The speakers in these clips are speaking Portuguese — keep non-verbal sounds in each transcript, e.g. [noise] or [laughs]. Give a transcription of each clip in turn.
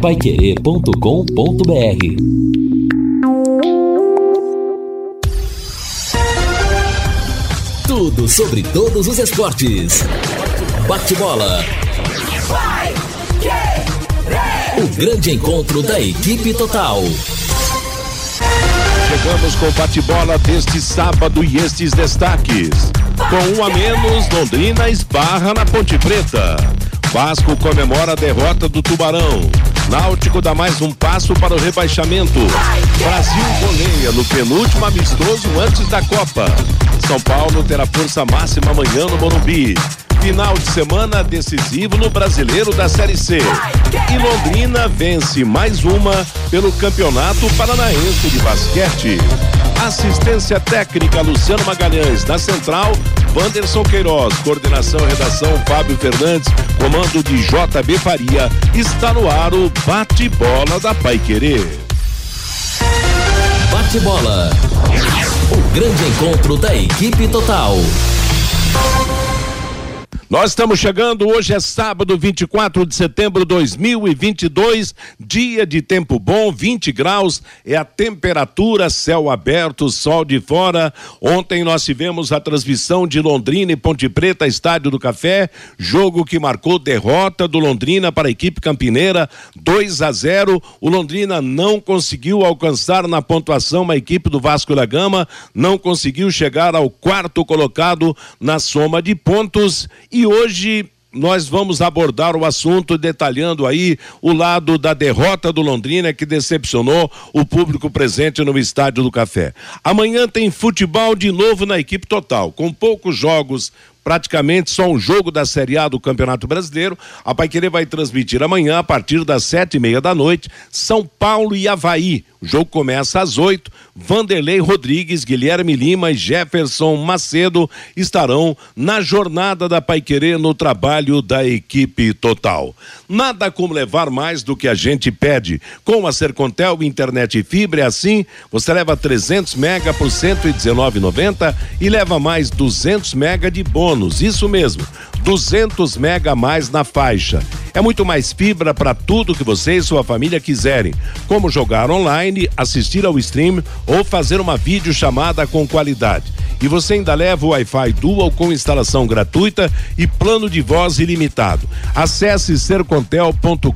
paiquerê.com.br Tudo sobre todos os esportes. Bate-bola. O grande encontro da equipe total. Chegamos com o bate-bola deste sábado e estes destaques. Com um a menos, Londrina esbarra na Ponte Preta. Vasco comemora a derrota do Tubarão. Náutico dá mais um passo para o rebaixamento. Brasil goleia no penúltimo amistoso antes da Copa. São Paulo terá força máxima amanhã no Morumbi. Final de semana decisivo no Brasileiro da Série C. E Londrina vence mais uma pelo Campeonato Paranaense de Basquete. Assistência técnica Luciano Magalhães. Na central, Wanderson Queiroz. Coordenação redação Fábio Fernandes. Comando de JB Faria. Está no ar o bate-bola da Pai Querer. Bate-bola. O grande encontro da equipe total. Nós estamos chegando, hoje é sábado, 24 de setembro de 2022, dia de tempo bom, 20 graus é a temperatura, céu aberto, sol de fora. Ontem nós tivemos a transmissão de Londrina e Ponte Preta, Estádio do Café, jogo que marcou derrota do Londrina para a equipe campineira, 2 a 0. O Londrina não conseguiu alcançar na pontuação a equipe do Vasco da Gama, não conseguiu chegar ao quarto colocado na soma de pontos e e hoje nós vamos abordar o assunto detalhando aí o lado da derrota do Londrina que decepcionou o público presente no Estádio do Café. Amanhã tem futebol de novo na equipe total, com poucos jogos praticamente só um jogo da Série A do Campeonato Brasileiro. A Paiquerê vai transmitir amanhã, a partir das sete e meia da noite, São Paulo e Havaí. O jogo começa às oito. Vanderlei Rodrigues, Guilherme Lima e Jefferson Macedo estarão na jornada da Paiquerê no trabalho da equipe total. Nada como levar mais do que a gente pede. Com a Sercontel Internet e Fibra é assim, você leva 300 mega por 119,90 e leva mais 200 mega de bônus bônus, isso mesmo, 200 mega a mais na faixa. É muito mais fibra para tudo que você e sua família quiserem, como jogar online, assistir ao stream ou fazer uma videochamada com qualidade. E você ainda leva o Wi-Fi Dual com instalação gratuita e plano de voz ilimitado. Acesse sercontel.com.br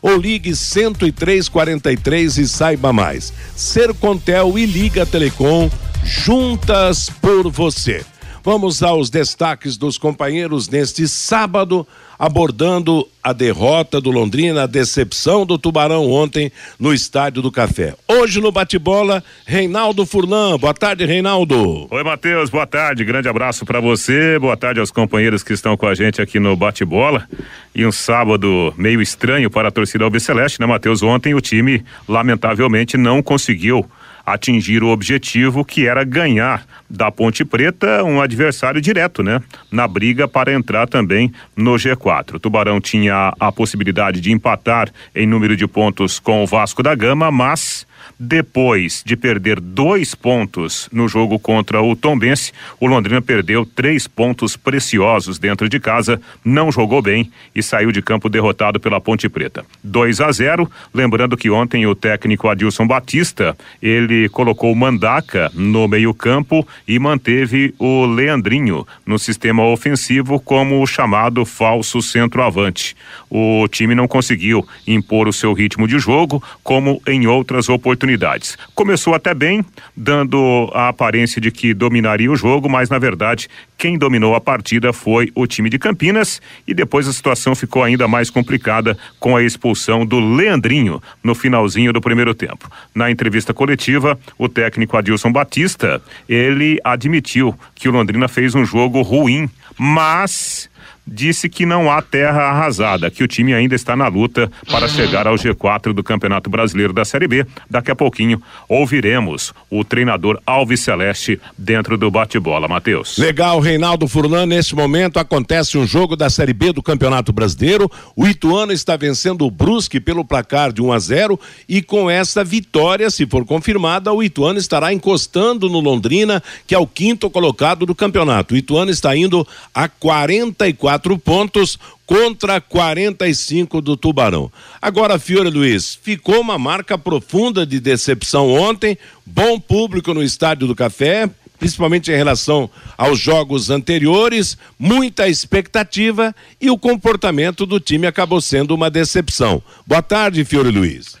ou ligue 10343 e saiba mais. Sercontel e Liga Telecom juntas por você. Vamos aos destaques dos companheiros neste sábado, abordando a derrota do Londrina, a decepção do Tubarão ontem no Estádio do Café. Hoje no bate-bola, Reinaldo Furlan. Boa tarde, Reinaldo. Oi, Matheus. Boa tarde. Grande abraço para você. Boa tarde aos companheiros que estão com a gente aqui no bate-bola. E um sábado meio estranho para a torcida Albiceleste, né, Matheus? Ontem o time, lamentavelmente, não conseguiu atingir o objetivo que era ganhar da Ponte Preta um adversário direto, né? Na briga para entrar também no G4. O Tubarão tinha a possibilidade de empatar em número de pontos com o Vasco da Gama, mas depois de perder dois pontos no jogo contra o Tombense, o Londrina perdeu três pontos preciosos dentro de casa, não jogou bem e saiu de campo derrotado pela Ponte Preta. 2 a 0. Lembrando que ontem o técnico Adilson Batista ele colocou o Mandaca no meio-campo e manteve o Leandrinho no sistema ofensivo como o chamado falso centroavante. O time não conseguiu impor o seu ritmo de jogo, como em outras oportunidades oportunidades. Começou até bem, dando a aparência de que dominaria o jogo, mas na verdade quem dominou a partida foi o time de Campinas e depois a situação ficou ainda mais complicada com a expulsão do Leandrinho no finalzinho do primeiro tempo. Na entrevista coletiva, o técnico Adilson Batista, ele admitiu que o Londrina fez um jogo ruim, mas disse que não há terra arrasada, que o time ainda está na luta para chegar ao G4 do Campeonato Brasileiro da Série B. Daqui a pouquinho ouviremos o treinador Alves Celeste dentro do bate-bola, Matheus. Legal, Reinaldo Furlan, neste momento acontece um jogo da Série B do Campeonato Brasileiro. O Ituano está vencendo o Brusque pelo placar de 1 a 0 e com essa vitória, se for confirmada, o Ituano estará encostando no Londrina, que é o quinto colocado do campeonato. O Ituano está indo a 44 44 pontos contra 45 do Tubarão. Agora, Fiore Luiz, ficou uma marca profunda de decepção ontem, bom público no Estádio do Café, principalmente em relação aos jogos anteriores, muita expectativa e o comportamento do time acabou sendo uma decepção. Boa tarde, Fiore Luiz.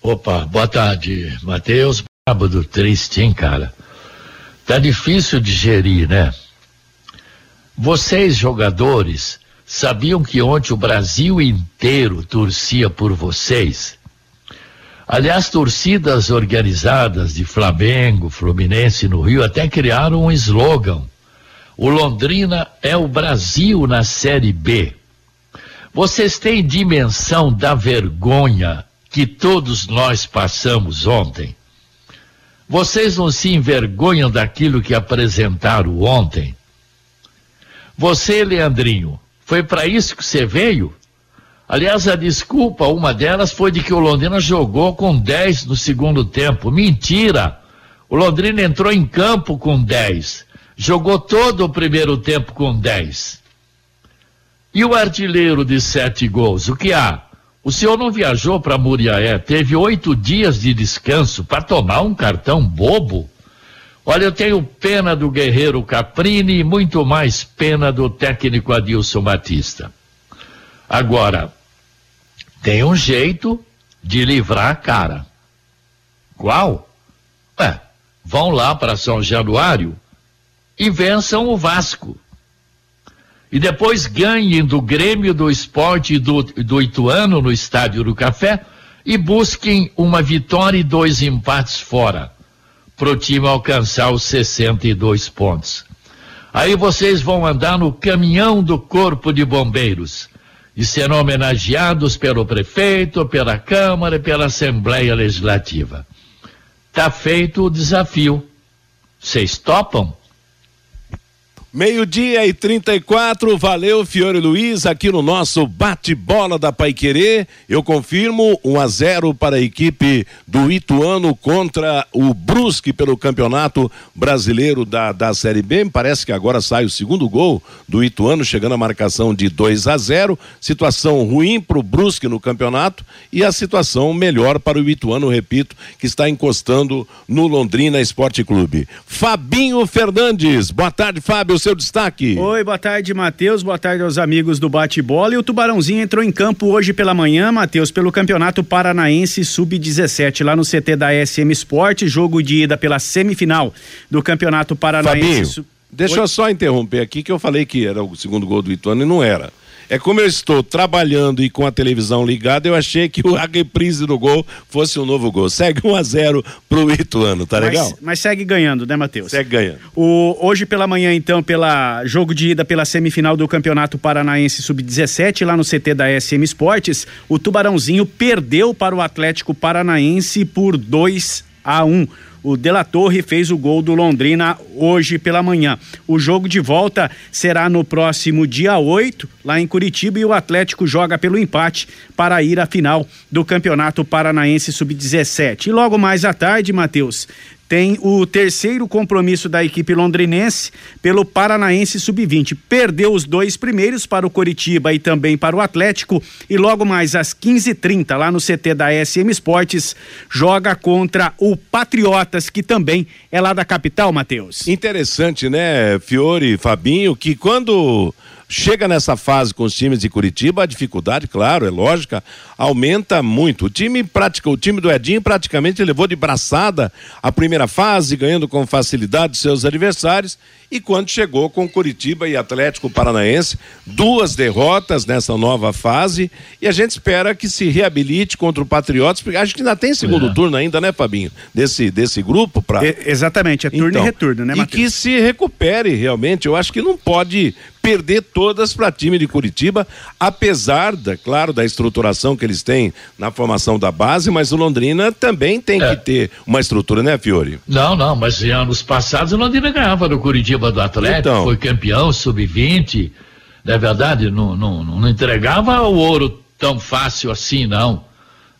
Opa, boa tarde, Matheus. Sábado triste, hein, cara? Tá difícil de gerir, né? Vocês, jogadores, sabiam que ontem o Brasil inteiro torcia por vocês? Aliás, torcidas organizadas de Flamengo, Fluminense no Rio até criaram um slogan. O Londrina é o Brasil na Série B. Vocês têm dimensão da vergonha que todos nós passamos ontem? Vocês não se envergonham daquilo que apresentaram ontem? Você, Leandrinho, foi para isso que você veio? Aliás, a desculpa, uma delas foi de que o Londrina jogou com 10 no segundo tempo. Mentira! O Londrina entrou em campo com 10. Jogou todo o primeiro tempo com 10. E o artilheiro de sete gols? O que há? O senhor não viajou para Muriaé, teve oito dias de descanso para tomar um cartão bobo? Olha, eu tenho pena do guerreiro Caprini e muito mais pena do técnico Adilson Batista. Agora, tem um jeito de livrar a cara. Qual? É, vão lá para São Januário e vençam o Vasco e depois ganhem do Grêmio, do Esporte e do, do Ituano no Estádio do Café e busquem uma vitória e dois empates fora, para o time alcançar os 62 pontos. Aí vocês vão andar no caminhão do Corpo de Bombeiros e serão homenageados pelo prefeito, pela Câmara e pela Assembleia Legislativa. Tá feito o desafio. Vocês topam? Meio-dia e 34, valeu Fiore Luiz aqui no nosso bate-bola da Paiquerê. Eu confirmo 1 um a 0 para a equipe do Ituano contra o Brusque pelo Campeonato Brasileiro da, da Série B. Parece que agora sai o segundo gol do Ituano, chegando a marcação de 2 a 0. Situação ruim para o Brusque no campeonato e a situação melhor para o Ituano, repito, que está encostando no Londrina Esporte Clube. Fabinho Fernandes, boa tarde, Fábio seu destaque. Oi, boa tarde, Matheus. Boa tarde aos amigos do Bate-Bola. E o Tubarãozinho entrou em campo hoje pela manhã, Matheus, pelo Campeonato Paranaense Sub-17, lá no CT da SM Sport, jogo de ida pela semifinal do Campeonato Paranaense. Fabinho, deixa Oi? eu só interromper aqui que eu falei que era o segundo gol do Ituano e não era. É como eu estou trabalhando e com a televisão ligada, eu achei que a reprise do gol fosse um novo gol. Segue 1 a 0 pro Ituano, tá legal? Mas, mas segue ganhando, né, Matheus? Segue ganhando. O, hoje pela manhã, então, pela jogo de ida pela semifinal do Campeonato Paranaense Sub-17, lá no CT da SM Esportes, o Tubarãozinho perdeu para o Atlético Paranaense por 2 a 1. O Dela Torre fez o gol do Londrina hoje pela manhã. O jogo de volta será no próximo dia 8, lá em Curitiba, e o Atlético joga pelo empate para ir à final do Campeonato Paranaense Sub-17. E logo mais à tarde, Matheus, tem o terceiro compromisso da equipe londrinense pelo Paranaense Sub-20. Perdeu os dois primeiros para o Coritiba e também para o Atlético e logo mais às 15:30 lá no CT da SM Esportes joga contra o Patriotas que também é lá da capital, Matheus. Interessante, né, Fiore, Fabinho, que quando chega nessa fase com os times de Curitiba, a dificuldade, claro, é lógica, aumenta muito. O time prática, o time do Edinho praticamente levou de braçada a primeira fase, ganhando com facilidade seus adversários e quando chegou com Curitiba e Atlético Paranaense, duas derrotas nessa nova fase, e a gente espera que se reabilite contra o Patriotas, porque acho que ainda tem segundo é. turno ainda, né, Fabinho? Desse, desse grupo para Exatamente, é turno então, e retorno, né, Matheus? E que se recupere realmente, eu acho que não pode perder todas para time de Curitiba, apesar da, claro, da estruturação que eles têm na formação da base, mas o Londrina também tem é. que ter uma estrutura, né, Fiore? Não, não, mas em anos passados o Londrina ganhava do Curitiba do Atlético, então. foi campeão sub-20. Não é verdade? Não, não, não entregava o ouro tão fácil assim, não.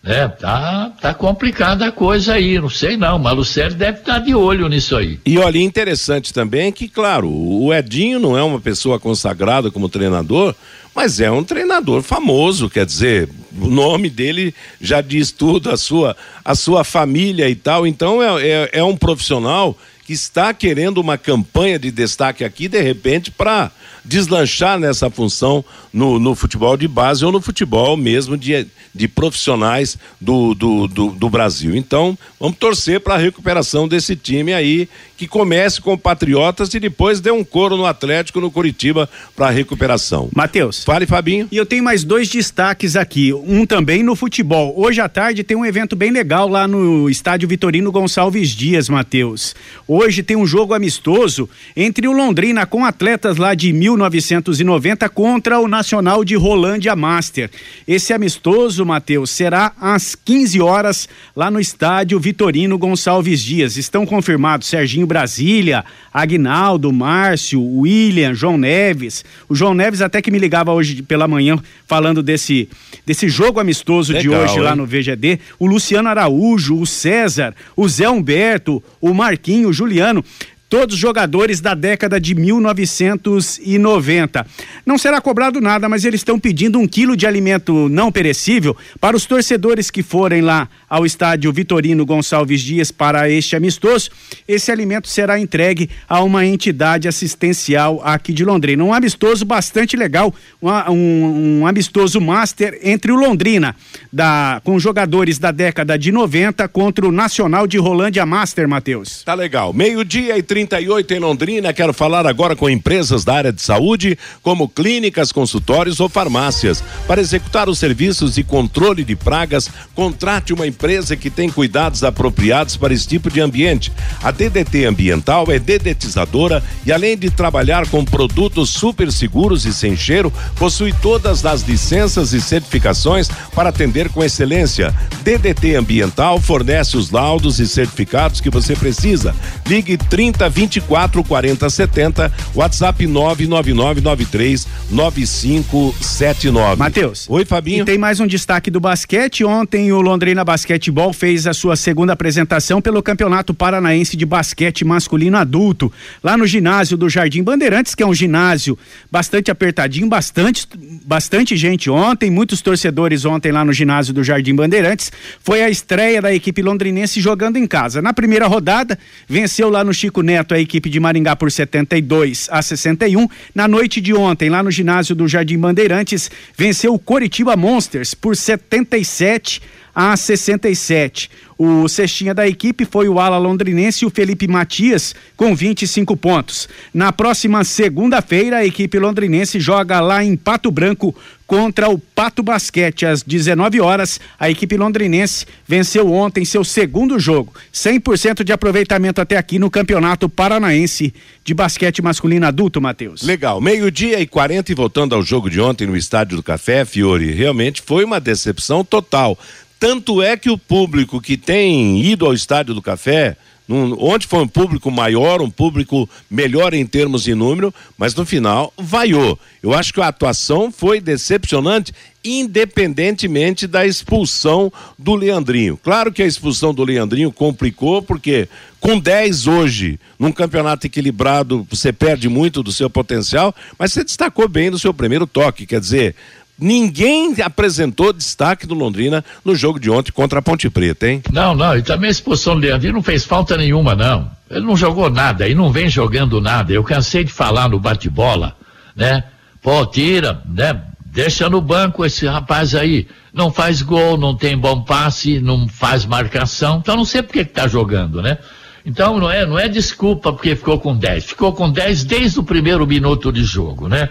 né? Tá, tá complicada a coisa aí, não sei não, mas o Sérgio deve estar tá de olho nisso aí. E olha, interessante também que, claro, o Edinho não é uma pessoa consagrada como treinador, mas é um treinador famoso, quer dizer, o nome dele já diz tudo, a sua, a sua família e tal, então é, é, é um profissional que está querendo uma campanha de destaque aqui, de repente, para deslanchar nessa função no, no, futebol de base ou no futebol mesmo de, de profissionais do, do, do, do Brasil. Então, vamos torcer para a recuperação desse time aí, que comece com Patriotas e depois dê um coro no Atlético, no Curitiba, para a recuperação. Matheus. Fale, Fabinho. E eu tenho mais dois destaques aqui. Um também no futebol. Hoje à tarde tem um evento bem legal lá no estádio Vitorino Gonçalves Dias, Matheus. Hoje tem um jogo amistoso entre o Londrina com atletas lá de 1990 contra o Nacional de Rolândia Master. Esse amistoso, Matheus, será às 15 horas lá no estádio Vitorino Gonçalves Dias. Estão confirmados Serginho Brasília, Agnaldo, Márcio, William, João Neves. O João Neves até que me ligava hoje pela manhã falando desse, desse jogo amistoso Legal, de hoje hein? lá no VGD. O Luciano Araújo, o César, o Zé Humberto, o Marquinho, o Juliano todos jogadores da década de 1990. Não será cobrado nada, mas eles estão pedindo um quilo de alimento não perecível para os torcedores que forem lá ao estádio Vitorino Gonçalves Dias para este amistoso. Esse alimento será entregue a uma entidade assistencial aqui de Londrina. Um amistoso bastante legal, um, um amistoso master entre o Londrina, da, com jogadores da década de 90 contra o Nacional de Rolândia Master, Matheus. Tá legal. Meio-dia e 30 38 em Londrina. Quero falar agora com empresas da área de saúde, como clínicas, consultórios ou farmácias. Para executar os serviços de controle de pragas, contrate uma empresa que tem cuidados apropriados para esse tipo de ambiente. A DDT Ambiental é dedetizadora e, além de trabalhar com produtos super seguros e sem cheiro, possui todas as licenças e certificações para atender com excelência. DDT Ambiental fornece os laudos e certificados que você precisa. Ligue 30 24 40 70, WhatsApp 99993 9579. Matheus. Oi, Fabinho. E tem mais um destaque do basquete. Ontem o Londrina Basquetebol fez a sua segunda apresentação pelo Campeonato Paranaense de Basquete Masculino Adulto, lá no ginásio do Jardim Bandeirantes, que é um ginásio bastante apertadinho, bastante bastante gente ontem, muitos torcedores ontem lá no ginásio do Jardim Bandeirantes. Foi a estreia da equipe londrinense jogando em casa. Na primeira rodada, venceu lá no Chico Neto a equipe de Maringá por 72 a 61. Na noite de ontem, lá no ginásio do Jardim Bandeirantes, venceu o Coritiba Monsters por 77 a 67. O cestinha da equipe foi o ala londrinense, o Felipe Matias, com 25 pontos. Na próxima segunda-feira, a equipe londrinense joga lá em Pato Branco contra o Pato Basquete às 19 horas. A equipe londrinense venceu ontem seu segundo jogo. 100% de aproveitamento até aqui no Campeonato Paranaense de Basquete Masculino Adulto, Matheus. Legal. Meio-dia e 40 e voltando ao jogo de ontem no Estádio do Café, Fiore, realmente foi uma decepção total. Tanto é que o público que tem ido ao Estádio do Café, num, onde foi um público maior, um público melhor em termos de número, mas no final vaiou. Eu acho que a atuação foi decepcionante, independentemente da expulsão do Leandrinho. Claro que a expulsão do Leandrinho complicou, porque com 10 hoje, num campeonato equilibrado, você perde muito do seu potencial, mas você destacou bem no seu primeiro toque, quer dizer, Ninguém apresentou destaque do Londrina no jogo de ontem contra a Ponte Preta, hein? Não, não, e também a expulsão do Leandrinho não fez falta nenhuma, não. Ele não jogou nada e não vem jogando nada. Eu cansei de falar no bate-bola, né? Pô, tira, né? Deixa no banco esse rapaz aí. Não faz gol, não tem bom passe, não faz marcação. Então não sei por que, que tá jogando, né? Então não é, não é desculpa porque ficou com 10. Ficou com 10 desde o primeiro minuto de jogo, né?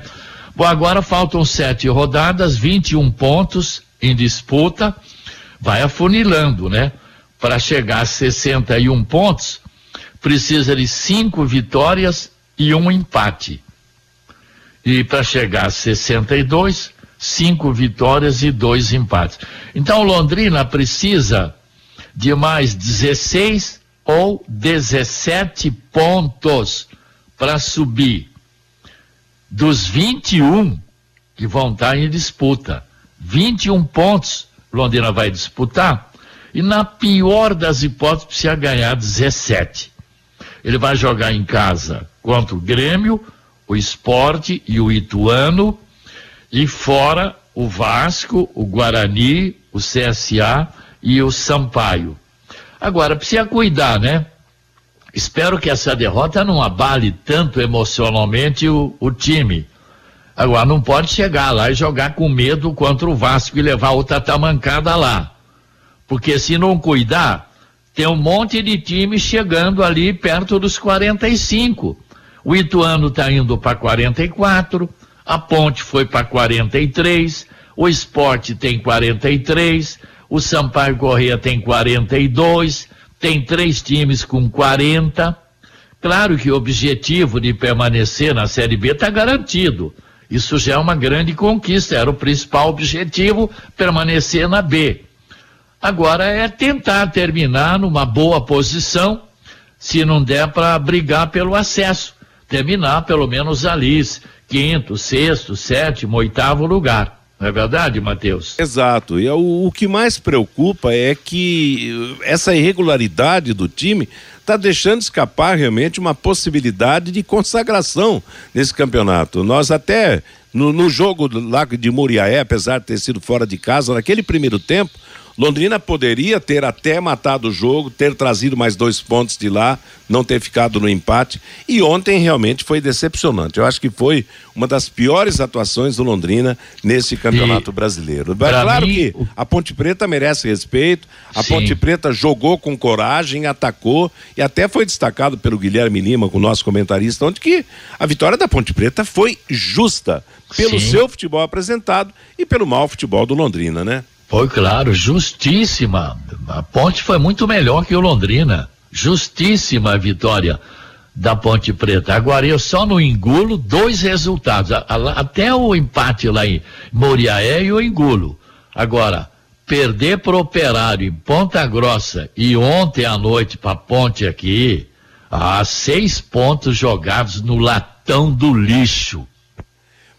Bom, agora faltam sete rodadas, 21 pontos em disputa, vai afunilando, né? Para chegar a 61 pontos, precisa de cinco vitórias e um empate. E para chegar a 62, cinco vitórias e dois empates. Então Londrina precisa de mais 16 ou 17 pontos para subir dos 21 que vão estar em disputa. 21 pontos Londrina vai disputar, e na pior das hipóteses precisa ganhar 17. Ele vai jogar em casa contra o Grêmio, o Esporte e o Ituano, e fora o Vasco, o Guarani, o CSA e o Sampaio. Agora, precisa cuidar, né? Espero que essa derrota não abale tanto emocionalmente o, o time. Agora, não pode chegar lá e jogar com medo contra o Vasco e levar outra tamancada lá. Porque se não cuidar, tem um monte de time chegando ali perto dos 45. O Ituano está indo para 44, a Ponte foi para 43, o Esporte tem 43, o Sampaio Correia tem 42, tem três times com 40. Claro que o objetivo de permanecer na Série B está garantido. Isso já é uma grande conquista, era o principal objetivo, permanecer na B. Agora é tentar terminar numa boa posição, se não der para brigar pelo acesso, terminar pelo menos ali, quinto, sexto, sétimo, oitavo lugar. Não é verdade, Matheus? Exato. E é o, o, que mais preocupa é que essa irregularidade do time está deixando escapar realmente uma possibilidade de consagração nesse campeonato. Nós até no, no jogo lá de Muriaé, apesar de ter sido fora de casa, naquele primeiro tempo, Londrina poderia ter até matado o jogo, ter trazido mais dois pontos de lá, não ter ficado no empate. E ontem realmente foi decepcionante. Eu acho que foi uma das piores atuações do Londrina nesse campeonato e, brasileiro. Claro mim, que a Ponte Preta merece respeito. A sim. Ponte Preta jogou com coragem, atacou e até foi destacado pelo Guilherme Lima, com o nosso comentarista, onde que a vitória da Ponte Preta foi justa pelo sim. seu futebol apresentado e pelo mau futebol do Londrina, né? Foi claro, justíssima. A Ponte foi muito melhor que o Londrina. Justíssima a vitória da Ponte Preta. Agora eu só não engulo dois resultados. Até o empate lá em Moriaé eu engulo. Agora, perder pro Operário em Ponta Grossa e ontem à noite para Ponte aqui, há seis pontos jogados no latão do lixo.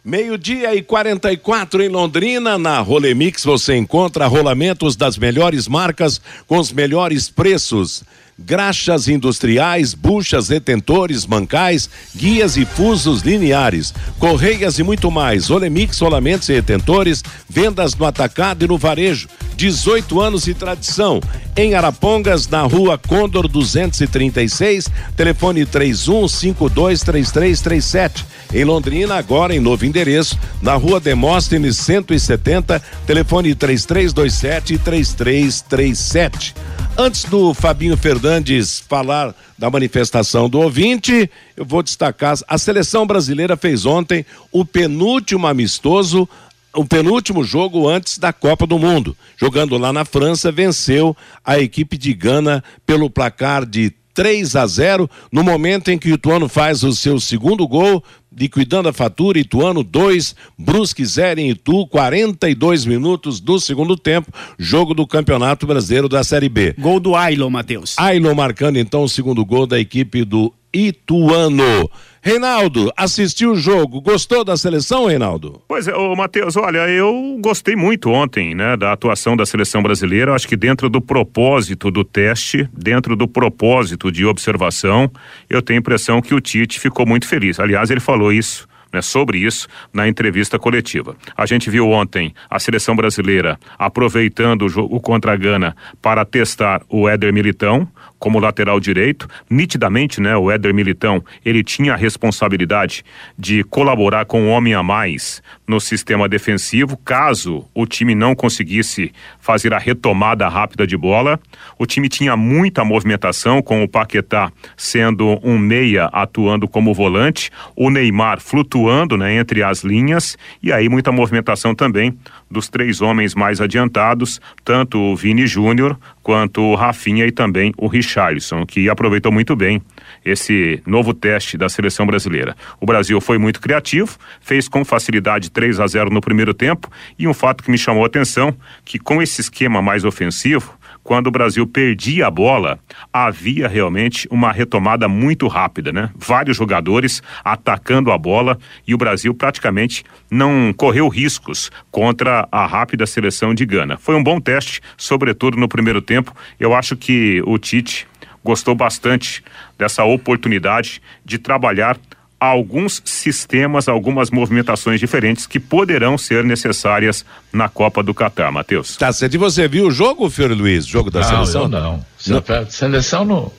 Meio-dia e 44 em Londrina, na Rolemix você encontra rolamentos das melhores marcas com os melhores preços graxas industriais, buchas, retentores, mancais, guias e fusos lineares, correias e muito mais. Olemix, rolamentos e retentores, vendas no atacado e no varejo. 18 anos de tradição. Em Arapongas, na rua Condor 236, telefone 31523337. Em Londrina, agora em novo endereço, na rua Demóstenes 170, telefone 3327 3337. Antes do Fabinho Fernandes falar da manifestação do ouvinte, eu vou destacar: a seleção brasileira fez ontem o penúltimo amistoso o penúltimo jogo antes da Copa do Mundo. Jogando lá na França, venceu a equipe de Gana pelo placar de 3 a 0 no momento em que o Ituano faz o seu segundo gol, liquidando a fatura, Ituano 2, Brusque 0 em Itu, 42 minutos do segundo tempo, jogo do Campeonato Brasileiro da Série B. Gol do Ailon, Matheus. Ailon marcando então o segundo gol da equipe do Ituano. Reinaldo, assistiu o jogo, gostou da seleção, Reinaldo? Pois é, Matheus, olha, eu gostei muito ontem, né, da atuação da seleção brasileira, acho que dentro do propósito do teste, dentro do propósito de observação, eu tenho a impressão que o Tite ficou muito feliz. Aliás, ele falou isso né, sobre isso na entrevista coletiva. A gente viu ontem a seleção brasileira aproveitando o jogo contra a Gana para testar o Éder Militão, como lateral direito. Nitidamente, né, o Éder Militão, ele tinha a responsabilidade de colaborar com um homem a mais no sistema defensivo, caso o time não conseguisse fazer a retomada rápida de bola. O time tinha muita movimentação, com o Paquetá sendo um meia atuando como volante, o Neymar flutuando, né, entre as linhas, e aí muita movimentação também dos três homens mais adiantados, tanto o Vini Júnior quanto o Rafinha e também o Richarlison, que aproveitou muito bem esse novo teste da seleção brasileira. O Brasil foi muito criativo, fez com facilidade 3 a 0 no primeiro tempo e um fato que me chamou a atenção, que com esse esquema mais ofensivo, quando o Brasil perdia a bola, havia realmente uma retomada muito rápida, né? Vários jogadores atacando a bola e o Brasil praticamente não correu riscos contra a rápida seleção de Gana. Foi um bom teste, sobretudo no primeiro tempo. Eu acho que o Tite gostou bastante dessa oportunidade de trabalhar alguns sistemas, algumas movimentações diferentes que poderão ser necessárias na Copa do Catar, Matheus. Tá certo. E você viu o jogo, Fiore Luiz? Jogo da não, seleção? Eu não. não. Seleção não.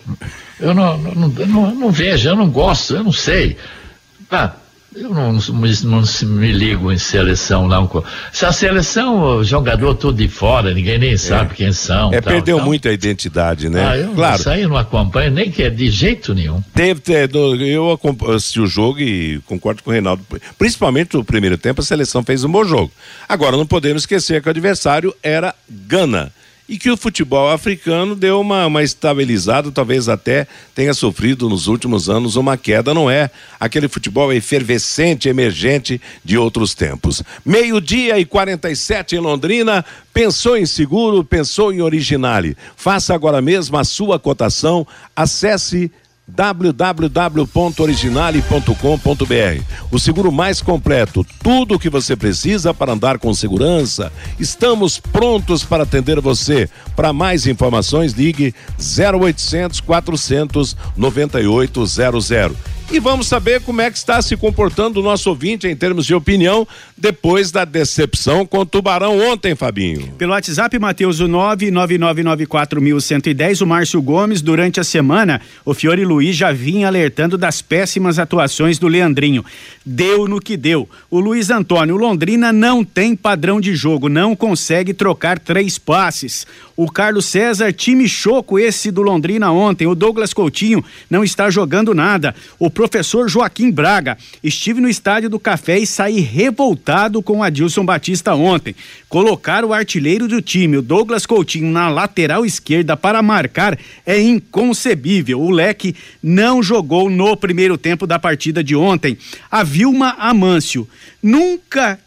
Eu não, não, não, não, vejo, eu não gosto, eu não sei. Ah, eu não, não, não, me ligo em seleção, não. Se a seleção, o jogador todo de fora, ninguém nem sabe é. quem são. É, tal, perdeu tal. muito a identidade, né? Ah, eu, claro. Isso aí eu não acompanho, nem que é de jeito nenhum. Teve, eu assisti o jogo e concordo com o Reinaldo. Principalmente no primeiro tempo, a seleção fez um bom jogo. Agora, não podemos esquecer que o adversário era Gana e que o futebol africano deu uma, uma estabilizada, talvez até tenha sofrido nos últimos anos uma queda, não é aquele futebol efervescente, emergente de outros tempos. Meio-dia e 47 em Londrina, pensou em seguro, pensou em originale. Faça agora mesmo a sua cotação, acesse www.originale.com.br. O seguro mais completo, tudo o que você precisa para andar com segurança. Estamos prontos para atender você. Para mais informações, ligue 0800 400 9800. E vamos saber como é que está se comportando o nosso ouvinte em termos de opinião depois da decepção com o Tubarão ontem, Fabinho. Pelo WhatsApp, Matheus, o 99994110, o Márcio Gomes, durante a semana, o Fiore Luiz já vinha alertando das péssimas atuações do Leandrinho. Deu no que deu. O Luiz Antônio, Londrina não tem padrão de jogo, não consegue trocar três passes. O Carlos César, time choco esse do Londrina ontem. O Douglas Coutinho não está jogando nada. O professor Joaquim Braga. Estive no estádio do Café e saí revoltado com Adilson Batista ontem. Colocar o artilheiro do time, o Douglas Coutinho, na lateral esquerda para marcar é inconcebível. O Leque não jogou no primeiro tempo da partida de ontem. A Vilma Amâncio nunca.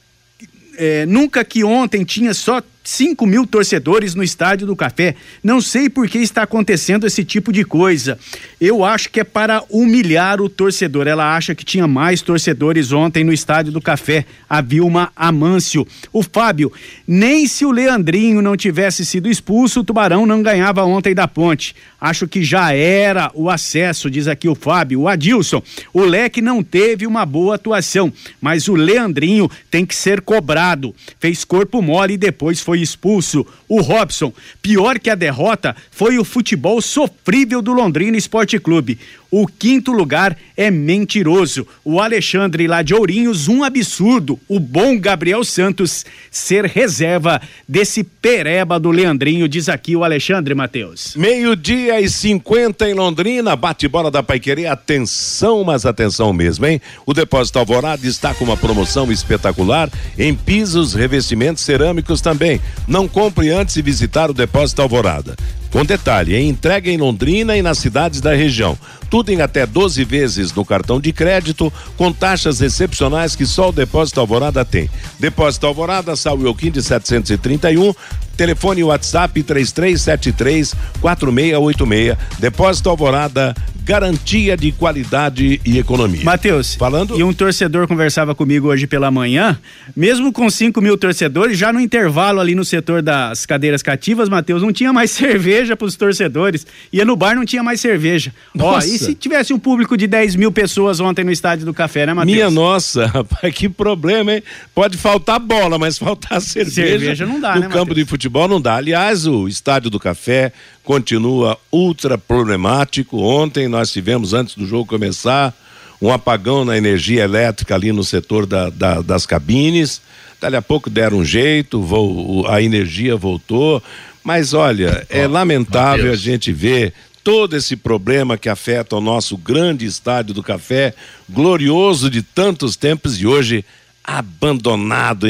É, nunca que ontem tinha só 5 mil torcedores no Estádio do Café. Não sei por que está acontecendo esse tipo de coisa. Eu acho que é para humilhar o torcedor. Ela acha que tinha mais torcedores ontem no Estádio do Café. A Vilma Amâncio. O Fábio, nem se o Leandrinho não tivesse sido expulso, o Tubarão não ganhava ontem da ponte. Acho que já era o acesso, diz aqui o Fábio. O Adilson, o Leque não teve uma boa atuação, mas o Leandrinho tem que ser cobrado. Fez corpo mole e depois foi expulso. O Robson, pior que a derrota, foi o futebol sofrível do Londrina Esporte Clube. O quinto lugar é mentiroso. O Alexandre lá de Ourinhos, um absurdo. O bom Gabriel Santos ser reserva desse pereba do Leandrinho, diz aqui o Alexandre Matheus. Meio-dia e 50 em Londrina, bate-bola da Paiquerê. Atenção, mas atenção mesmo, hein? O Depósito Alvorada está com uma promoção espetacular em pisos, revestimentos cerâmicos também. Não compre antes de visitar o Depósito Alvorada. Com detalhe, em entrega em Londrina e nas cidades da região. Tudo em até 12 vezes no cartão de crédito, com taxas excepcionais que só o Depósito Alvorada tem. Depósito Alvorada, Saúl Elquim de 731, telefone WhatsApp 3373 4686. Depósito Alvorada, garantia de qualidade e economia. Matheus, falando. E um torcedor conversava comigo hoje pela manhã, mesmo com 5 mil torcedores, já no intervalo ali no setor das cadeiras cativas, Matheus, não tinha mais [laughs] cerveja para os torcedores. Ia no bar, não tinha mais cerveja. Nossa. Ó, e se tivesse um público de 10 mil pessoas ontem no estádio do café, né, Matheus? Minha nossa, [laughs] rapaz, que problema, hein? Pode faltar bola, mas [laughs] faltar cerveja. Cerveja não dá, no né? No campo Mateus? de futebol não dá. Aliás, o estádio do café continua ultra problemático. Ontem nós tivemos, antes do jogo começar, um apagão na energia elétrica ali no setor da, da, das cabines. Dali a pouco deram um jeito, vou, a energia voltou. Mas olha, é lamentável Mateus. a gente ver todo esse problema que afeta o nosso grande estádio do café, glorioso de tantos tempos e hoje abandonado,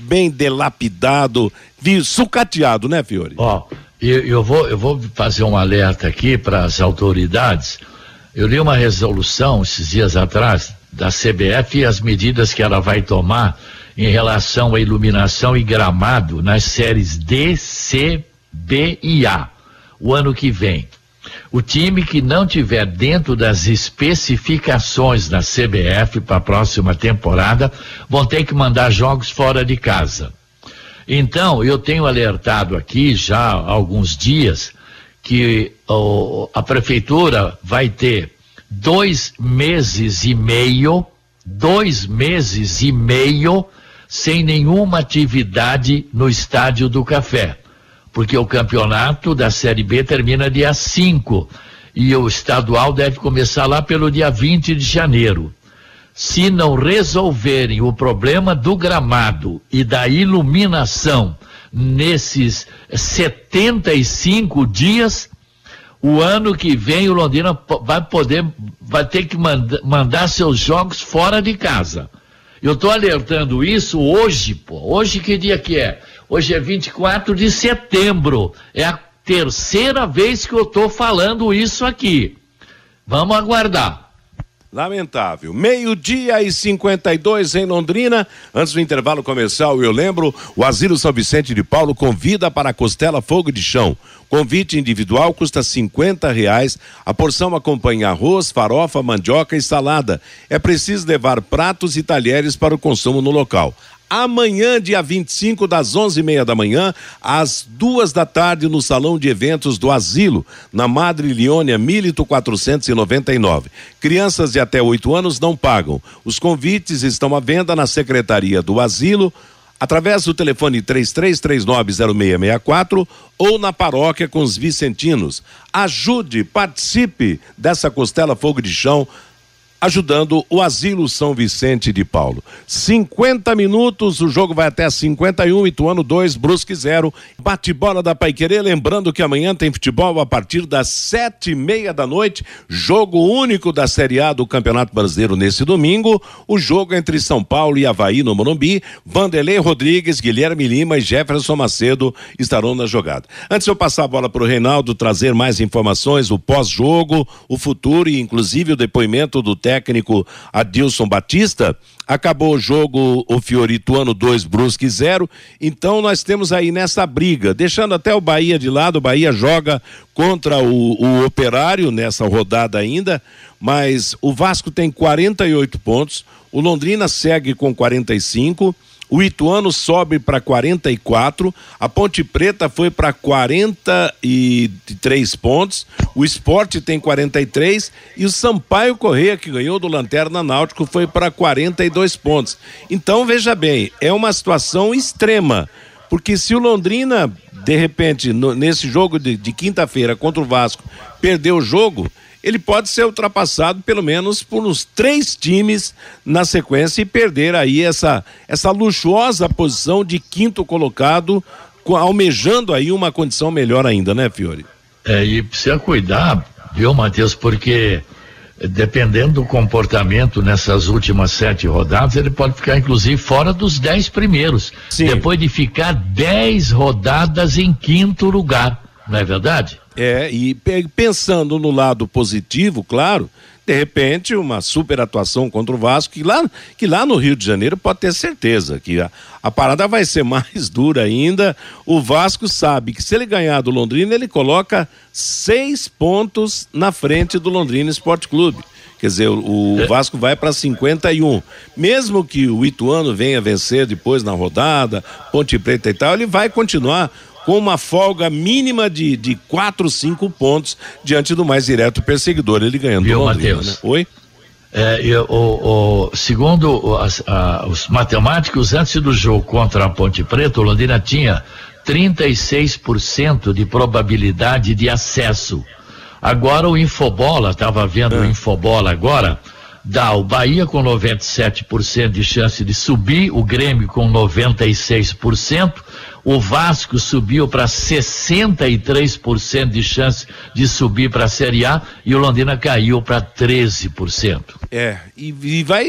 bem delapidado, sucateado, né, Fiore? Ó, oh, eu, eu, vou, eu vou fazer um alerta aqui para as autoridades. Eu li uma resolução esses dias atrás da CBF e as medidas que ela vai tomar em relação à iluminação e gramado nas séries D, C, B e A. O ano que vem. O time que não tiver dentro das especificações da CBF para a próxima temporada vão ter que mandar jogos fora de casa. Então, eu tenho alertado aqui já há alguns dias que oh, a prefeitura vai ter dois meses e meio, dois meses e meio sem nenhuma atividade no Estádio do Café porque o campeonato da Série B termina dia 5 e o estadual deve começar lá pelo dia 20 de janeiro. Se não resolverem o problema do gramado e da iluminação nesses 75 dias, o ano que vem o Londrina vai poder, vai ter que manda, mandar seus jogos fora de casa. Eu estou alertando isso hoje, pô. Hoje que dia que é? Hoje é 24 de setembro. É a terceira vez que eu estou falando isso aqui. Vamos aguardar. Lamentável. Meio-dia e 52 em Londrina. Antes do intervalo comercial, eu lembro: o Asilo São Vicente de Paulo convida para a costela fogo de chão. Convite individual custa 50 reais. A porção acompanha arroz, farofa, mandioca e salada. É preciso levar pratos e talheres para o consumo no local amanhã, dia 25, das onze e meia da manhã, às duas da tarde, no Salão de Eventos do Asilo, na Madre Leônia Milito 499. Crianças de até oito anos não pagam. Os convites estão à venda na Secretaria do Asilo, através do telefone 33390664 ou na paróquia com os vicentinos. Ajude, participe dessa costela fogo de chão ajudando o Asilo São Vicente de Paulo. 50 minutos, o jogo vai até 51, Ituano 2, Brusque 0. Bate-bola da Paiquerê, lembrando que amanhã tem futebol a partir das sete e meia da noite, jogo único da Série A do Campeonato Brasileiro nesse domingo, o jogo entre São Paulo e Havaí no Morumbi, Vanderlei Rodrigues, Guilherme Lima e Jefferson Macedo estarão na jogada. Antes de eu passar a bola para o Reinaldo trazer mais informações, o pós-jogo, o futuro e inclusive o depoimento do técnico Adilson Batista. Acabou o jogo, o Fiorituano 2, Brusque 0. Então nós temos aí nessa briga, deixando até o Bahia de lado, o Bahia joga contra o, o Operário nessa rodada ainda, mas o Vasco tem 48 pontos, o Londrina segue com 45 o Ituano sobe para 44, a Ponte Preta foi para 43 pontos, o Esporte tem 43 e o Sampaio Correia, que ganhou do Lanterna Náutico, foi para 42 pontos. Então, veja bem, é uma situação extrema, porque se o Londrina, de repente, no, nesse jogo de, de quinta-feira contra o Vasco, perdeu o jogo ele pode ser ultrapassado pelo menos por uns três times na sequência e perder aí essa, essa luxuosa posição de quinto colocado, almejando aí uma condição melhor ainda, né, Fiore? É, e precisa cuidar, viu, Matheus, porque dependendo do comportamento nessas últimas sete rodadas, ele pode ficar inclusive fora dos dez primeiros. Sim. Depois de ficar dez rodadas em quinto lugar, não é verdade? É, e pensando no lado positivo, claro, de repente uma super atuação contra o Vasco, que lá, que lá no Rio de Janeiro pode ter certeza que a, a parada vai ser [laughs] mais dura ainda. O Vasco sabe que se ele ganhar do Londrina, ele coloca seis pontos na frente do Londrina Esporte Clube. Quer dizer, o, o Vasco vai para 51. Mesmo que o Ituano venha vencer depois na rodada, Ponte Preta e tal, ele vai continuar com uma folga mínima de, de quatro, cinco pontos diante do mais direto perseguidor, ele ganhando Viu, Londrina, né? Oi? É, eu, o, o, segundo as, a, os matemáticos, antes do jogo contra a Ponte Preta, o Londrina tinha 36% de probabilidade de acesso. Agora o Infobola, estava vendo é. o Infobola agora, dá o Bahia com 97% de chance de subir, o Grêmio com 96%, o Vasco subiu para 63% de chance de subir para a Série A e o Londrina caiu para 13%. É, e, e, vai,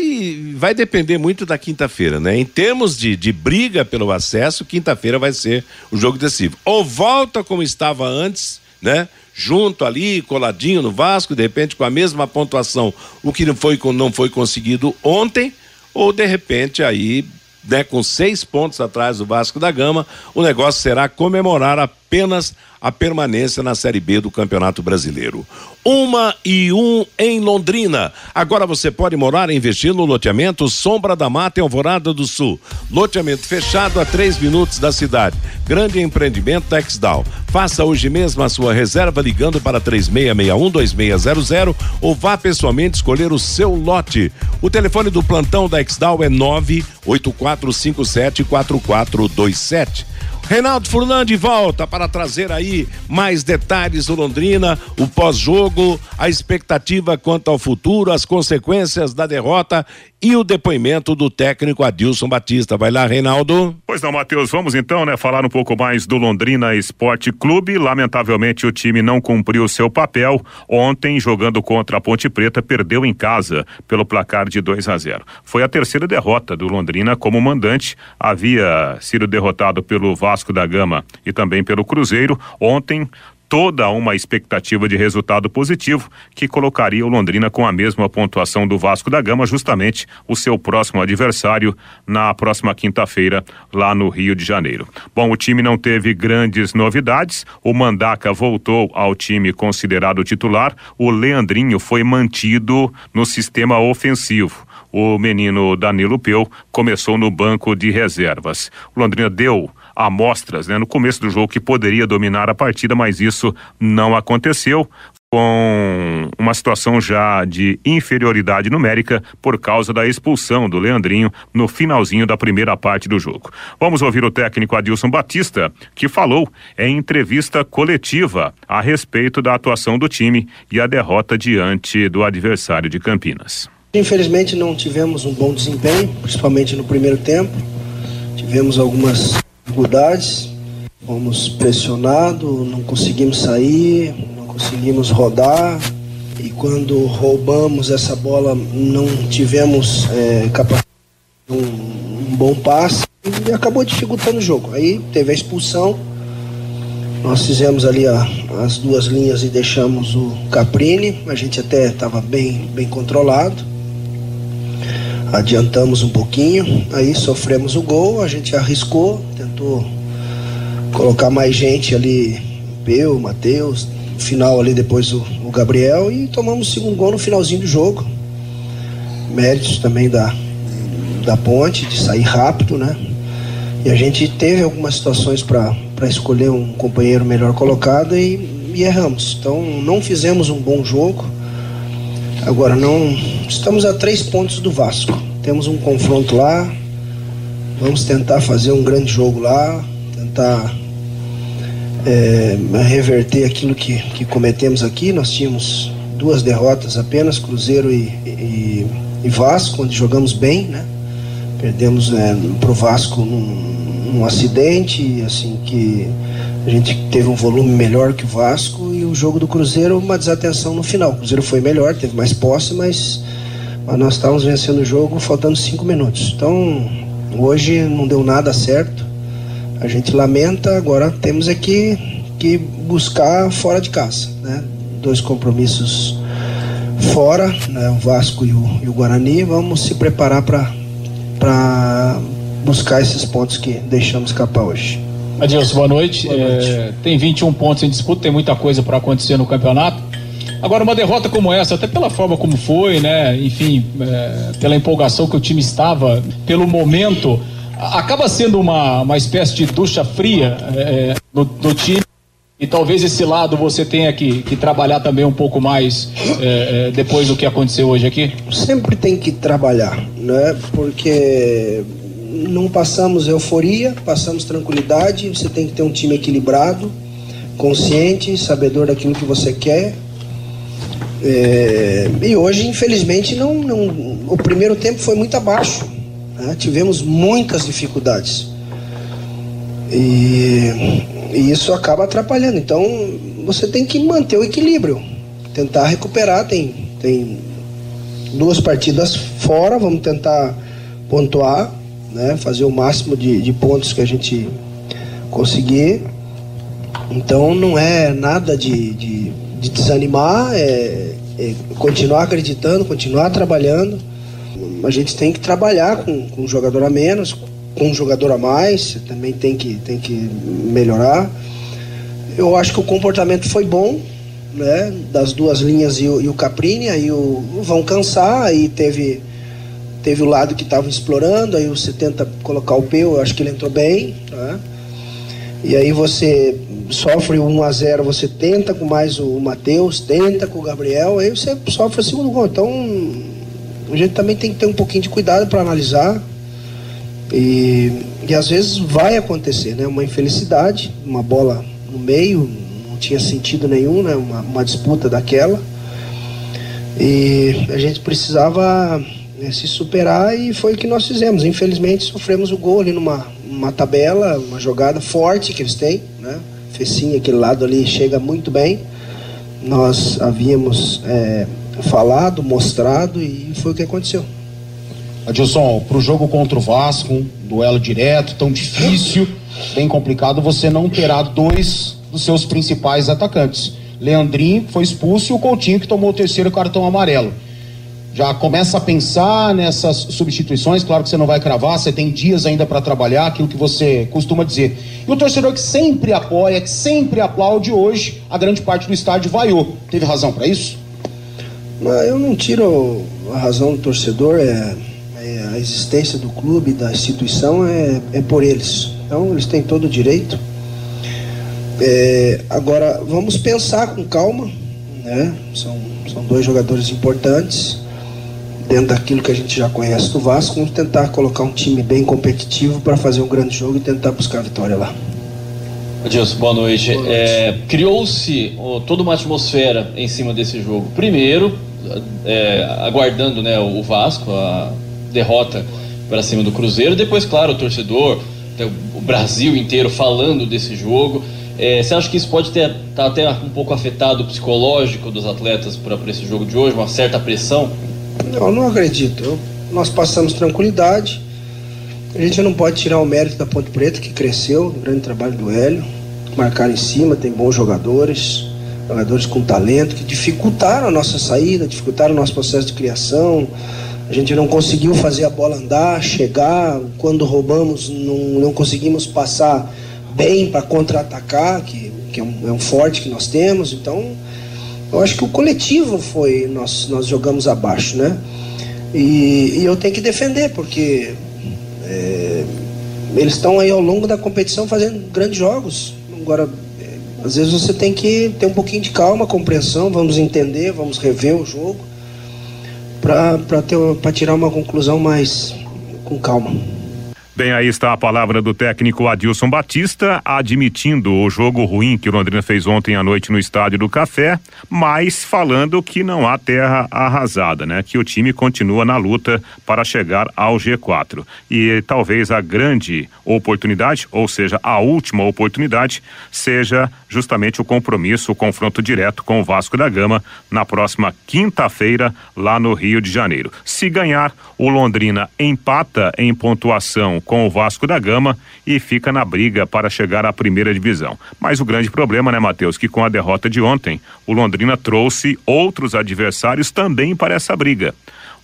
vai depender muito da quinta-feira, né? Em termos de, de briga pelo acesso, quinta-feira vai ser o jogo decisivo. Ou volta como estava antes, né? Junto ali, coladinho no Vasco, de repente com a mesma pontuação, o que não foi, não foi conseguido ontem, ou de repente aí né, com seis pontos atrás do Vasco da Gama, o negócio será comemorar apenas a permanência na Série B do Campeonato Brasileiro. Uma e um em Londrina. Agora você pode morar e investir no loteamento Sombra da Mata em Alvorada do Sul. Loteamento fechado a três minutos da cidade. Grande empreendimento Texdal. Faça hoje mesmo a sua reserva ligando para 3661-2600 ou vá pessoalmente escolher o seu lote. O telefone do plantão da Exdal é 984574427. Reinaldo Furlan de volta para trazer aí mais detalhes do Londrina, o pós-jogo, a expectativa quanto ao futuro, as consequências da derrota e o depoimento do técnico Adilson Batista. Vai lá, Reinaldo. Pois não, Matheus, vamos então, né, falar um pouco mais do Londrina Esporte Clube. Lamentavelmente o time não cumpriu seu papel. Ontem, jogando contra a Ponte Preta, perdeu em casa pelo placar de 2 a 0. Foi a terceira derrota do Londrina como mandante. Havia sido derrotado pelo Vasco da Gama e também pelo Cruzeiro. Ontem toda uma expectativa de resultado positivo que colocaria o Londrina com a mesma pontuação do Vasco da Gama, justamente o seu próximo adversário na próxima quinta-feira lá no Rio de Janeiro. Bom, o time não teve grandes novidades. O Mandaca voltou ao time considerado titular. O Leandrinho foi mantido no sistema ofensivo o menino Danilo Peu começou no banco de reservas. O Londrina deu amostras né, no começo do jogo que poderia dominar a partida, mas isso não aconteceu com uma situação já de inferioridade numérica por causa da expulsão do Leandrinho no finalzinho da primeira parte do jogo. Vamos ouvir o técnico Adilson Batista, que falou em entrevista coletiva a respeito da atuação do time e a derrota diante do adversário de Campinas. Infelizmente não tivemos um bom desempenho, principalmente no primeiro tempo. Tivemos algumas dificuldades, fomos pressionados, não conseguimos sair, não conseguimos rodar e quando roubamos essa bola não tivemos é, capacidade de um, um bom passe e acabou dificultando o jogo. Aí teve a expulsão, nós fizemos ali a, as duas linhas e deixamos o Caprini, a gente até estava bem, bem controlado adiantamos um pouquinho, aí sofremos o gol, a gente arriscou, tentou colocar mais gente ali, eu, Matheus, final ali depois o, o, Gabriel e tomamos o segundo gol no finalzinho do jogo. Méritos também da, da ponte, de sair rápido, né? E a gente teve algumas situações para escolher um companheiro melhor colocado e, e erramos. Então não fizemos um bom jogo Agora, não estamos a três pontos do Vasco. Temos um confronto lá. Vamos tentar fazer um grande jogo lá, tentar é, reverter aquilo que, que cometemos aqui. Nós tínhamos duas derrotas apenas, Cruzeiro e, e, e Vasco, onde jogamos bem, né? Perdemos é, pro Vasco num, num acidente, assim que a gente teve um volume melhor que o Vasco e o jogo do Cruzeiro, uma desatenção no final. O Cruzeiro foi melhor, teve mais posse, mas, mas nós estávamos vencendo o jogo faltando cinco minutos. Então, hoje não deu nada certo. A gente lamenta, agora temos é que, que buscar fora de casa. Né? Dois compromissos fora, né? o Vasco e o, e o Guarani. Vamos se preparar para buscar esses pontos que deixamos escapar hoje. Adilson, boa noite. Boa noite. É, tem 21 pontos em disputa, tem muita coisa para acontecer no campeonato. Agora, uma derrota como essa, até pela forma como foi, né? Enfim, é, pela empolgação que o time estava, pelo momento, acaba sendo uma, uma espécie de ducha fria é, do, do time. E talvez esse lado você tenha que, que trabalhar também um pouco mais é, é depois do que aconteceu hoje aqui? Sempre tem que trabalhar, né? Porque não passamos euforia, passamos tranquilidade. Você tem que ter um time equilibrado, consciente, sabedor daquilo que você quer. É, e hoje, infelizmente, não, não, o primeiro tempo foi muito abaixo. Né? Tivemos muitas dificuldades. E, e isso acaba atrapalhando. Então, você tem que manter o equilíbrio, tentar recuperar. Tem, tem duas partidas fora, vamos tentar pontuar né? Fazer o máximo de, de pontos que a gente conseguir. Então não é nada de, de, de desanimar, é, é, continuar acreditando, continuar trabalhando. A gente tem que trabalhar com, com um jogador a menos, com um jogador a mais, também tem que, tem que melhorar. eu acho que o comportamento foi bom, né? Das duas linhas e o, e o Caprini, aí o, vão cansar, aí teve teve o lado que estava explorando, aí você tenta colocar o Peu, eu acho que ele entrou bem, né? E aí você sofre o 1 a 0 você tenta com mais o Matheus, tenta com o Gabriel, aí você sofre o segundo gol. Então, a gente também tem que ter um pouquinho de cuidado para analisar. E, e às vezes vai acontecer, né? Uma infelicidade, uma bola no meio, não tinha sentido nenhum, né? Uma, uma disputa daquela. E a gente precisava né, se superar e foi o que nós fizemos. Infelizmente sofremos o gol ali numa uma tabela, uma jogada forte que eles têm, né? Fecinho, aquele lado ali chega muito bem. Nós havíamos é, falado, mostrado e foi o que aconteceu. Adilson, para o jogo contra o Vasco, um duelo direto, tão difícil, bem complicado, você não terá dois dos seus principais atacantes. Leandrinho foi expulso e o Coutinho que tomou o terceiro cartão amarelo já começa a pensar nessas substituições. Claro que você não vai cravar, você tem dias ainda para trabalhar, aquilo que você costuma dizer. E o torcedor que sempre apoia, que sempre aplaude hoje, a grande parte do estádio vaiou. Teve razão para isso? Eu não tiro a razão do torcedor, é, é, a existência do clube, da instituição é, é por eles. Então eles têm todo o direito. É, agora vamos pensar com calma, né? São, são dois jogadores importantes dentro daquilo que a gente já conhece do Vasco, vamos tentar colocar um time bem competitivo para fazer um grande jogo e tentar buscar a vitória lá. Adilson, boa noite. noite. É, Criou-se toda uma atmosfera em cima desse jogo. Primeiro, é, aguardando né, o Vasco, a derrota para cima do Cruzeiro. Depois, claro, o torcedor, o Brasil inteiro falando desse jogo. É, você acha que isso pode ter tá até um pouco afetado o psicológico dos atletas para esse jogo de hoje, uma certa pressão? Não, não acredito. Eu, nós passamos tranquilidade. A gente não pode tirar o mérito da Ponte Preta, que cresceu, o grande trabalho do Hélio. Marcar em cima, tem bons jogadores, jogadores com talento, que dificultaram a nossa saída, dificultaram o nosso processo de criação. A gente não conseguiu fazer a bola andar, chegar. Quando roubamos, não, não conseguimos passar bem para contra-atacar, que, que é, um, é um forte que nós temos. Então, eu acho que o coletivo foi, nós, nós jogamos abaixo, né? E, e eu tenho que defender, porque é, eles estão aí ao longo da competição fazendo grandes jogos. Agora, é, às vezes você tem que ter um pouquinho de calma, compreensão, vamos entender, vamos rever o jogo, para tirar uma conclusão mais com calma. Bem, aí está a palavra do técnico Adilson Batista, admitindo o jogo ruim que o Londrina fez ontem à noite no Estádio do Café, mas falando que não há terra arrasada, né? Que o time continua na luta para chegar ao G4. E talvez a grande oportunidade, ou seja, a última oportunidade, seja justamente o compromisso, o confronto direto com o Vasco da Gama na próxima quinta-feira, lá no Rio de Janeiro. Se ganhar, o Londrina empata em pontuação com o Vasco da Gama e fica na briga para chegar à primeira divisão. Mas o grande problema, né, Matheus, que com a derrota de ontem, o Londrina trouxe outros adversários também para essa briga.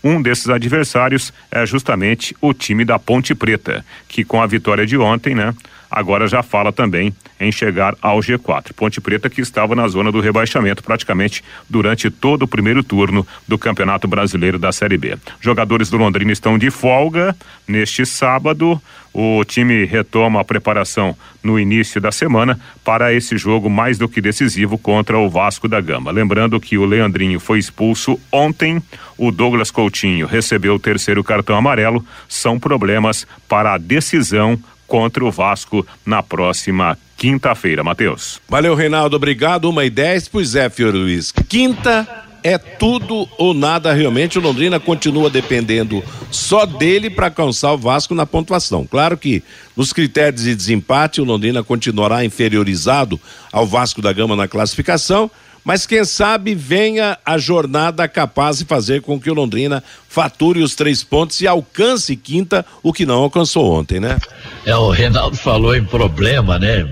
Um desses adversários é justamente o time da Ponte Preta, que com a vitória de ontem, né, agora já fala também em chegar ao G4. Ponte Preta que estava na zona do rebaixamento praticamente durante todo o primeiro turno do Campeonato Brasileiro da Série B. Jogadores do Londrina estão de folga neste sábado. O time retoma a preparação no início da semana para esse jogo mais do que decisivo contra o Vasco da Gama. Lembrando que o Leandrinho foi expulso ontem, o Douglas Coutinho recebeu o terceiro cartão amarelo. São problemas para a decisão contra o Vasco na próxima quinta-feira, Matheus. Valeu, Reinaldo, obrigado. Uma e dez, pois é, Fiore Luiz. Quinta é tudo ou nada realmente. O Londrina continua dependendo só dele para alcançar o Vasco na pontuação. Claro que nos critérios de desempate o Londrina continuará inferiorizado ao Vasco da Gama na classificação, mas quem sabe venha a jornada capaz de fazer com que o Londrina fature os três pontos e alcance quinta, o que não alcançou ontem, né? É, o Reinaldo falou em problema, né?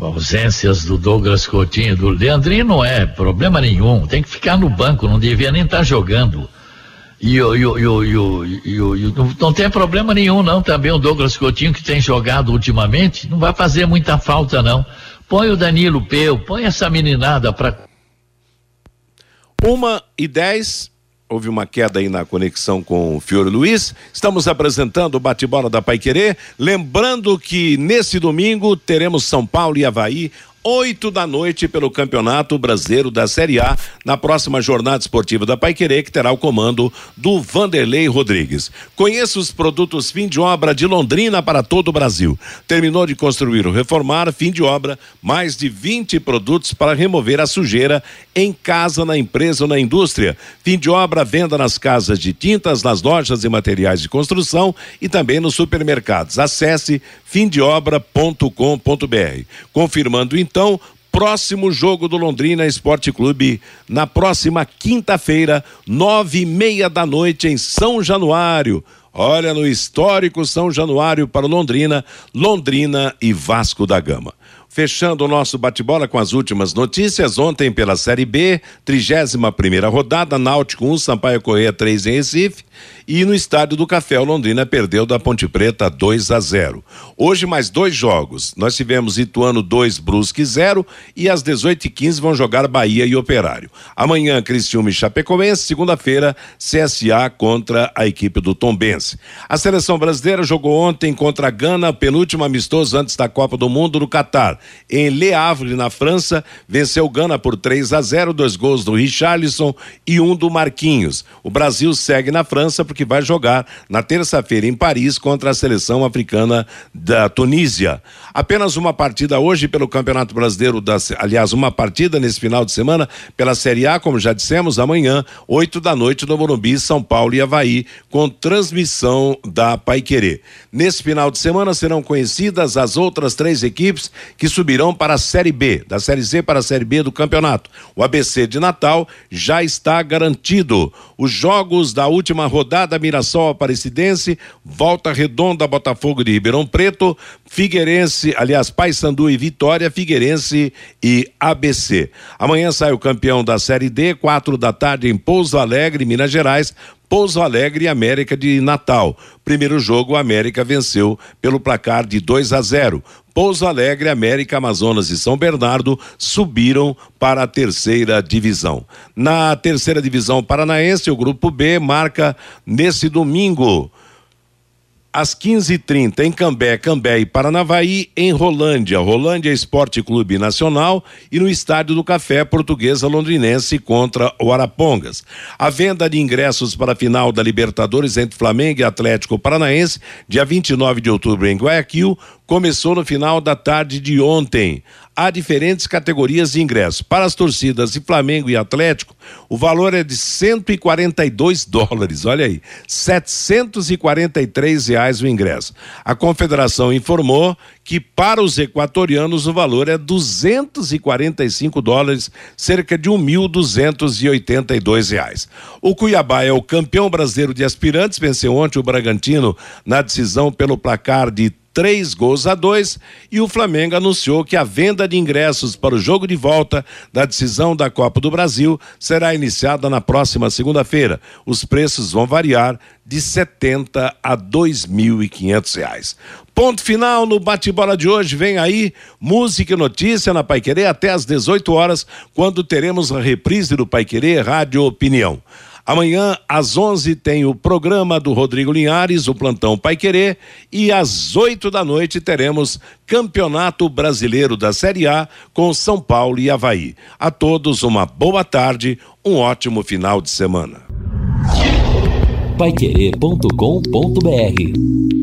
ausências do Douglas Coutinho, do Leandrinho não é problema nenhum, tem que ficar no banco, não devia nem estar tá jogando. E, e, e, e, não tem problema nenhum não, também o Douglas Coutinho que tem jogado ultimamente, não vai fazer muita falta não Põe o Danilo Peu, põe essa meninada pra. Uma e dez. Houve uma queda aí na conexão com o Fiore Luiz. Estamos apresentando o bate-bola da Paiquerê. Lembrando que nesse domingo teremos São Paulo e Havaí, 8 da noite pelo Campeonato Brasileiro da Série A, na próxima jornada esportiva da Paiquerê, que terá o comando do Vanderlei Rodrigues. Conheça os produtos fim de obra de Londrina para todo o Brasil. Terminou de construir ou reformar, fim de obra, mais de 20 produtos para remover a sujeira em casa, na empresa ou na indústria. Fim de obra, venda nas casas de tintas, nas lojas e materiais de construção e também nos supermercados. Acesse fimdeobra.com.br. Confirmando então, próximo jogo do Londrina Esporte Clube na próxima quinta-feira, nove e meia da noite em São Januário. Olha no histórico São Januário para Londrina, Londrina e Vasco da Gama. Fechando o nosso bate-bola com as últimas notícias, ontem pela Série B, 31 primeira rodada, Náutico 1, Sampaio Correia 3 em Recife, e no Estádio do Café, o Londrina perdeu da Ponte Preta 2 a 0. Hoje mais dois jogos. Nós tivemos Ituano 2, Brusque 0 e às 18h15 vão jogar Bahia e Operário. Amanhã, Criciúma e Chapecoense, segunda-feira, CSA contra a equipe do Tombense. A seleção brasileira jogou ontem contra a Gana, penúltimo amistoso antes da Copa do Mundo no Catar. Em Le Havre, na França, venceu Gana por 3 a 0, dois gols do Richarlison e um do Marquinhos. O Brasil segue na França porque que vai jogar na terça-feira em Paris contra a seleção africana da Tunísia. Apenas uma partida hoje pelo Campeonato Brasileiro, da, aliás, uma partida nesse final de semana pela Série A, como já dissemos, amanhã, oito da noite no Morumbi, São Paulo e Havaí, com transmissão da Paiquerê. Nesse final de semana serão conhecidas as outras três equipes que subirão para a Série B, da Série Z para a Série B do campeonato. O ABC de Natal já está garantido. Os jogos da última rodada Mirassol Aparecidense, Volta Redonda Botafogo de Ribeirão Preto, Figueirense, aliás, Paysandu e Vitória, Figueirense e ABC. Amanhã sai o campeão da Série D, quatro da tarde em Pouso Alegre, Minas Gerais, Pouso Alegre e América de Natal. Primeiro jogo, a América venceu pelo placar de 2 a 0. Pouso Alegre, América, Amazonas e São Bernardo subiram para a terceira divisão. Na terceira divisão paranaense, o grupo B marca nesse domingo às 15h30 em Cambé, Cambé e Paranavaí, em Rolândia, Rolândia Esporte Clube Nacional e no Estádio do Café Portuguesa Londrinense contra o Arapongas. A venda de ingressos para a final da Libertadores entre Flamengo e Atlético Paranaense, dia 29 de outubro em Guayaquil, começou no final da tarde de ontem. Há diferentes categorias de ingressos. Para as torcidas de Flamengo e Atlético, o valor é de 142 dólares. Olha aí, 743 reais o ingresso. A confederação informou que para os equatorianos o valor é 245 dólares, cerca de 1.282 reais. O Cuiabá é o campeão brasileiro de aspirantes, venceu ontem o Bragantino na decisão pelo placar de três gols a dois e o Flamengo anunciou que a venda de ingressos para o jogo de volta da decisão da Copa do Brasil será iniciada na próxima segunda-feira. Os preços vão variar de 70 a dois mil e quinhentos reais. Ponto final no bate-bola de hoje. Vem aí música e notícia na Paiquerê até às 18 horas, quando teremos a reprise do Paiquerê Rádio Opinião. Amanhã, às 11 tem o programa do Rodrigo Linhares, o Plantão Pai Querer, e às 8 da noite teremos Campeonato Brasileiro da Série A com São Paulo e Havaí. A todos uma boa tarde, um ótimo final de semana. Paiquerê.com.br